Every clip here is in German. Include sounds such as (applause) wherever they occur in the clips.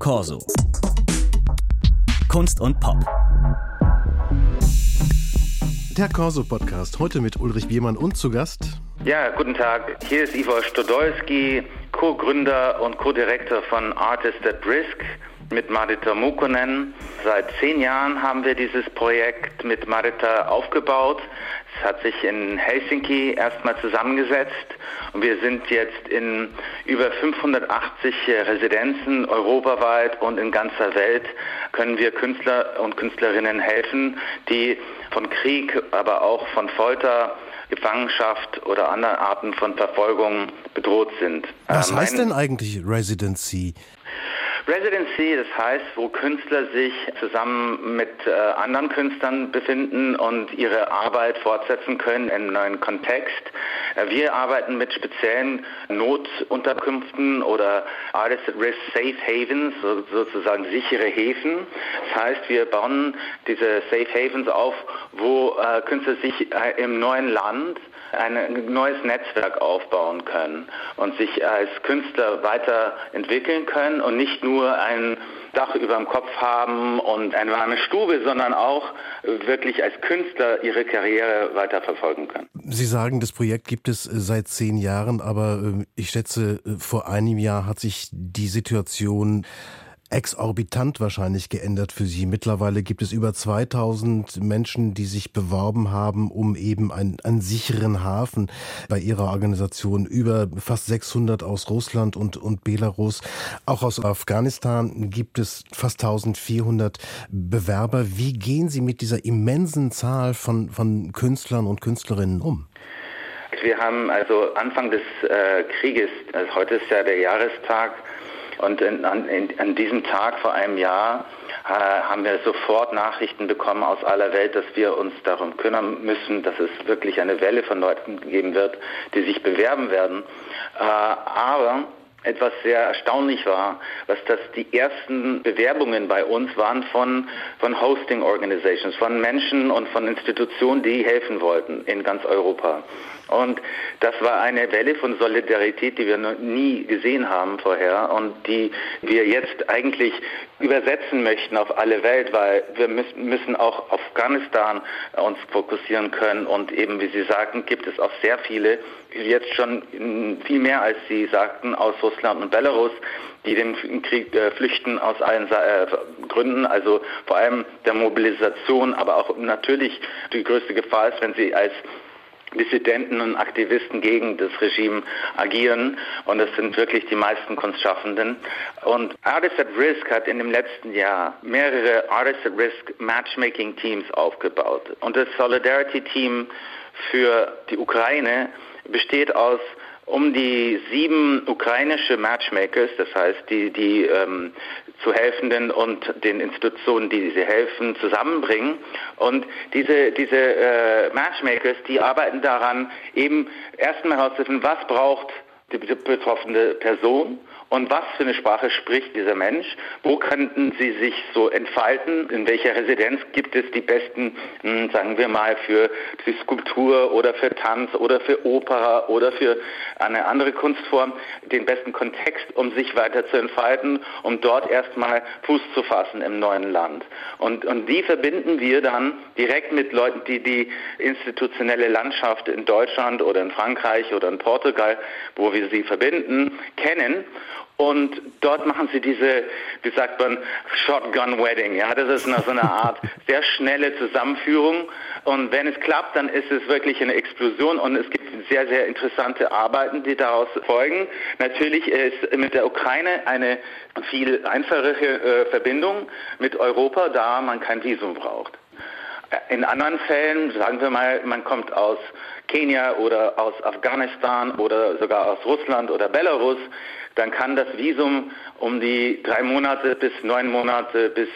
Corso. Kunst und Pop. Der Corso Podcast heute mit Ulrich Biermann und zu Gast. Ja, guten Tag. Hier ist Ivo Stodolski, Co-Gründer und Co-Direktor von Artist at Risk mit Marita Mukonen. Seit zehn Jahren haben wir dieses Projekt mit Marita aufgebaut. Es hat sich in Helsinki erstmal zusammengesetzt und wir sind jetzt in über 580 Residenzen europaweit und in ganzer Welt können wir Künstler und Künstlerinnen helfen, die von Krieg, aber auch von Folter, Gefangenschaft oder anderen Arten von Verfolgung bedroht sind. Was äh, heißt denn eigentlich Residency? Residency, das heißt, wo Künstler sich zusammen mit äh, anderen Künstlern befinden und ihre Arbeit fortsetzen können in einem neuen Kontext. Äh, wir arbeiten mit speziellen Notunterkünften oder Artist at Risk Safe Havens, so, sozusagen sichere Häfen. Das heißt, wir bauen diese Safe Havens auf, wo äh, Künstler sich äh, im neuen Land ein neues Netzwerk aufbauen können und sich als Künstler weiterentwickeln können und nicht nur ein Dach über dem Kopf haben und eine warme Stube, sondern auch wirklich als Künstler ihre Karriere weiterverfolgen können. Sie sagen, das Projekt gibt es seit zehn Jahren, aber äh, ich schätze, äh, vor einem Jahr hat sich die Situation exorbitant wahrscheinlich geändert für Sie. Mittlerweile gibt es über 2000 Menschen, die sich beworben haben, um eben einen, einen sicheren Hafen bei ihrer Organisation. Über fast 600 aus Russland und, und Belarus. Auch aus Afghanistan gibt es fast 1400 Bewerber. Wie gehen Sie mit dieser immensen Zahl von, von Künstlern und Künstlerinnen um? Wir haben also Anfang des äh, Krieges, also heute ist ja der Jahrestag und in, an, in, an diesem Tag vor einem Jahr äh, haben wir sofort Nachrichten bekommen aus aller Welt, dass wir uns darum kümmern müssen, dass es wirklich eine Welle von Leuten geben wird, die sich bewerben werden. Äh, aber etwas sehr erstaunlich war, was das die ersten Bewerbungen bei uns waren von, von Hosting Organizations, von Menschen und von Institutionen, die helfen wollten in ganz Europa. Und das war eine Welle von Solidarität, die wir noch nie gesehen haben vorher und die wir jetzt eigentlich übersetzen möchten auf alle Welt, weil wir müssen auch Afghanistan uns fokussieren können und eben, wie Sie sagten, gibt es auch sehr viele, jetzt schon viel mehr als Sie sagten, aus Russland und Belarus, die den Krieg äh, flüchten aus allen äh, Gründen, also vor allem der Mobilisation, aber auch natürlich die größte Gefahr ist, wenn sie als Dissidenten und Aktivisten gegen das Regime agieren. Und das sind wirklich die meisten Kunstschaffenden. Und Artists at Risk hat in dem letzten Jahr mehrere Artists at Risk Matchmaking Teams aufgebaut. Und das Solidarity Team für die Ukraine besteht aus um die sieben ukrainische Matchmakers, das heißt die, die ähm, zu Helfenden und den Institutionen, die sie helfen, zusammenbringen. Und diese, diese äh, Matchmakers, die arbeiten daran, eben erstmal herauszufinden, was braucht die betroffene Person und was für eine Sprache spricht dieser Mensch? Wo könnten sie sich so entfalten? In welcher Residenz gibt es die besten, hm, sagen wir mal, für die Skulptur oder für Tanz oder für Opera oder für eine andere Kunstform, den besten Kontext, um sich weiter zu entfalten, um dort erstmal Fuß zu fassen im neuen Land. Und, und die verbinden wir dann direkt mit Leuten, die die institutionelle Landschaft in Deutschland oder in Frankreich oder in Portugal, wo wir sie verbinden, kennen und dort machen sie diese, wie sagt man, Shotgun Wedding. Ja, das ist eine, so eine Art (laughs) sehr schnelle Zusammenführung. Und wenn es klappt, dann ist es wirklich eine Explosion und es gibt sehr, sehr interessante Arbeiten, die daraus folgen. Natürlich ist mit der Ukraine eine viel einfachere äh, Verbindung mit Europa, da man kein Visum braucht. In anderen Fällen, sagen wir mal, man kommt aus Kenia oder aus Afghanistan oder sogar aus Russland oder Belarus, dann kann das Visum um die drei Monate bis neun Monate bis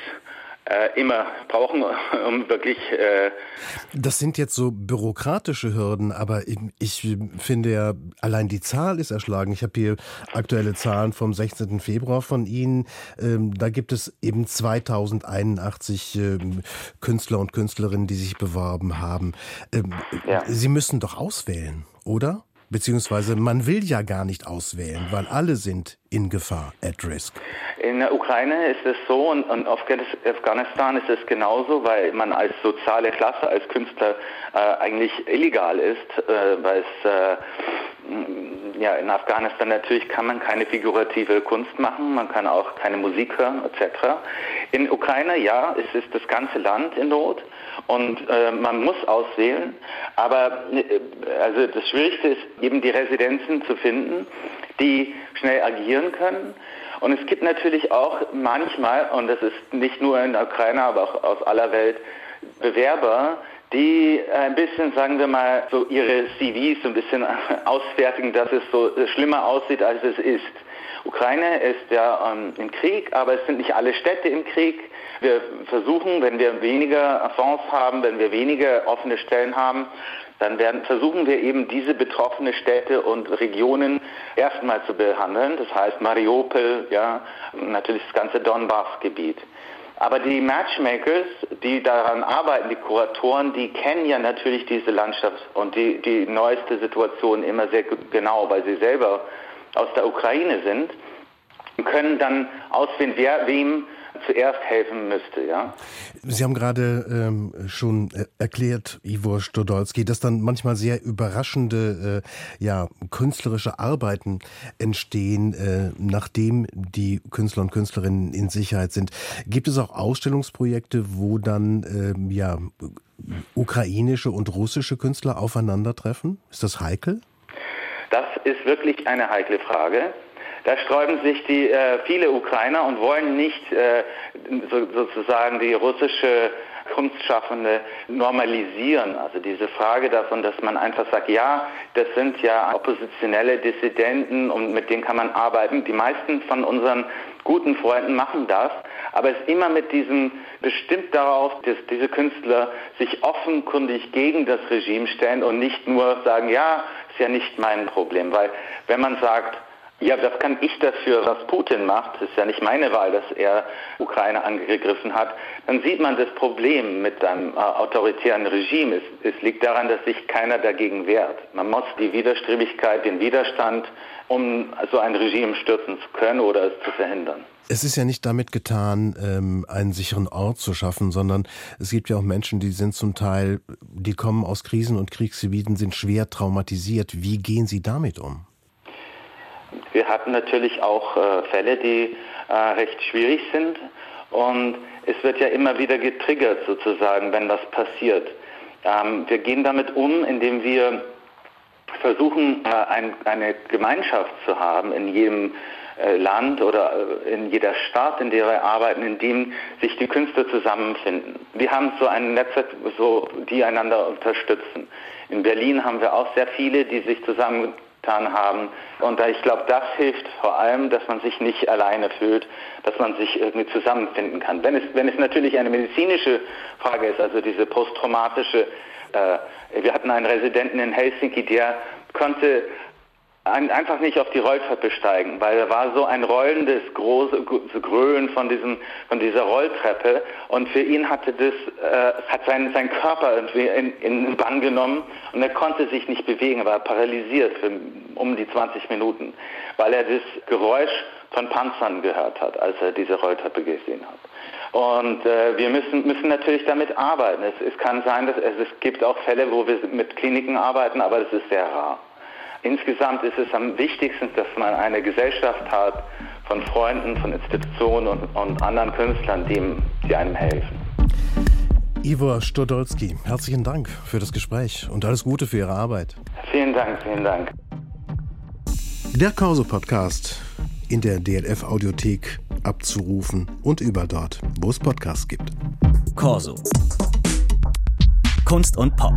äh, immer brauchen, (laughs) um wirklich. Äh das sind jetzt so bürokratische Hürden, aber ich finde ja, allein die Zahl ist erschlagen. Ich habe hier aktuelle Zahlen vom 16. Februar von Ihnen. Ähm, da gibt es eben 2081 ähm, Künstler und Künstlerinnen, die sich beworben haben. Ähm, ja. Sie müssen doch auswählen, oder? Beziehungsweise man will ja gar nicht auswählen, weil alle sind in Gefahr, at risk. In der Ukraine ist es so und in Afghanistan ist es genauso, weil man als soziale Klasse, als Künstler äh, eigentlich illegal ist, äh, weil es äh, ja, in Afghanistan natürlich kann man keine figurative Kunst machen, man kann auch keine Musik hören etc. In Ukraine, ja, es ist das ganze Land in Not und äh, man muss auswählen, aber äh, also das Schwierigste ist eben die Residenzen zu finden, die schnell agieren können. Und es gibt natürlich auch manchmal, und das ist nicht nur in der Ukraine, aber auch aus aller Welt, Bewerber, die ein bisschen, sagen wir mal, so ihre CVs so ein bisschen (laughs) ausfertigen, dass es so schlimmer aussieht, als es ist. Ukraine ist ja ähm, im Krieg, aber es sind nicht alle Städte im Krieg. Wir versuchen, wenn wir weniger Fonds haben, wenn wir weniger offene Stellen haben, dann werden, versuchen wir eben diese betroffene Städte und Regionen erstmal zu behandeln. Das heißt Mariupol, ja, natürlich das ganze Donbass-Gebiet. Aber die Matchmakers, die daran arbeiten, die Kuratoren, die kennen ja natürlich diese Landschaft und die, die neueste Situation immer sehr genau, weil sie selber aus der Ukraine sind, können dann auswählen, wer wem zuerst helfen müsste. Ja? Sie haben gerade ähm, schon äh, erklärt, Ivo Stodolski, dass dann manchmal sehr überraschende äh, ja, künstlerische Arbeiten entstehen, äh, nachdem die Künstler und Künstlerinnen in Sicherheit sind. Gibt es auch Ausstellungsprojekte, wo dann äh, ja, ukrainische und russische Künstler aufeinandertreffen? Ist das heikel? Das ist wirklich eine heikle Frage. Da sträuben sich die äh, viele Ukrainer und wollen nicht äh, so, sozusagen die russische Kunstschaffende normalisieren. Also diese Frage davon, dass man einfach sagt, ja, das sind ja oppositionelle Dissidenten und mit denen kann man arbeiten. Die meisten von unseren guten Freunden machen das, aber es ist immer mit diesem bestimmt darauf, dass diese Künstler sich offenkundig gegen das Regime stellen und nicht nur sagen, ja, ist ja nicht mein Problem. Weil wenn man sagt, ja, das kann ich dafür, was Putin macht. Es ist ja nicht meine Wahl, dass er Ukraine angegriffen hat. Dann sieht man das Problem mit einem äh, autoritären Regime. Es, es liegt daran, dass sich keiner dagegen wehrt. Man muss die Widerstrebigkeit, den Widerstand, um so ein Regime stürzen zu können oder es zu verhindern. Es ist ja nicht damit getan, ähm, einen sicheren Ort zu schaffen, sondern es gibt ja auch Menschen, die sind zum Teil, die kommen aus Krisen und Kriegsgebieten, sind schwer traumatisiert. Wie gehen Sie damit um? Wir hatten natürlich auch äh, Fälle, die äh, recht schwierig sind und es wird ja immer wieder getriggert sozusagen, wenn was passiert. Ähm, wir gehen damit um, indem wir versuchen, äh, ein, eine Gemeinschaft zu haben in jedem äh, Land oder äh, in jeder Stadt, in der wir arbeiten, in dem sich die Künstler zusammenfinden. Wir haben so ein Netzwerk, so die einander unterstützen. In Berlin haben wir auch sehr viele, die sich zusammen getan haben. Und ich glaube, das hilft vor allem, dass man sich nicht alleine fühlt, dass man sich irgendwie zusammenfinden kann. Wenn es, wenn es natürlich eine medizinische Frage ist, also diese posttraumatische, äh, wir hatten einen Residenten in Helsinki, der konnte einfach nicht auf die Rolltreppe steigen, weil da war so ein rollendes, große Grölen von diesem, von dieser Rolltreppe und für ihn hatte das, äh, hat sein, sein Körper irgendwie in, in Bann genommen und er konnte sich nicht bewegen, war paralysiert für um die 20 Minuten, weil er das Geräusch von Panzern gehört hat, als er diese Rolltreppe gesehen hat. Und äh, wir müssen, müssen natürlich damit arbeiten. Es, es kann sein, dass es, es gibt auch Fälle, wo wir mit Kliniken arbeiten, aber das ist sehr rar. Insgesamt ist es am wichtigsten, dass man eine Gesellschaft hat von Freunden, von Institutionen und, und anderen Künstlern, die, die einem helfen. Ivo Stodolski, herzlichen Dank für das Gespräch und alles Gute für Ihre Arbeit. Vielen Dank, vielen Dank. Der Corso-Podcast in der DLF-Audiothek abzurufen und über dort, wo es Podcasts gibt. Corso. Kunst und Pop.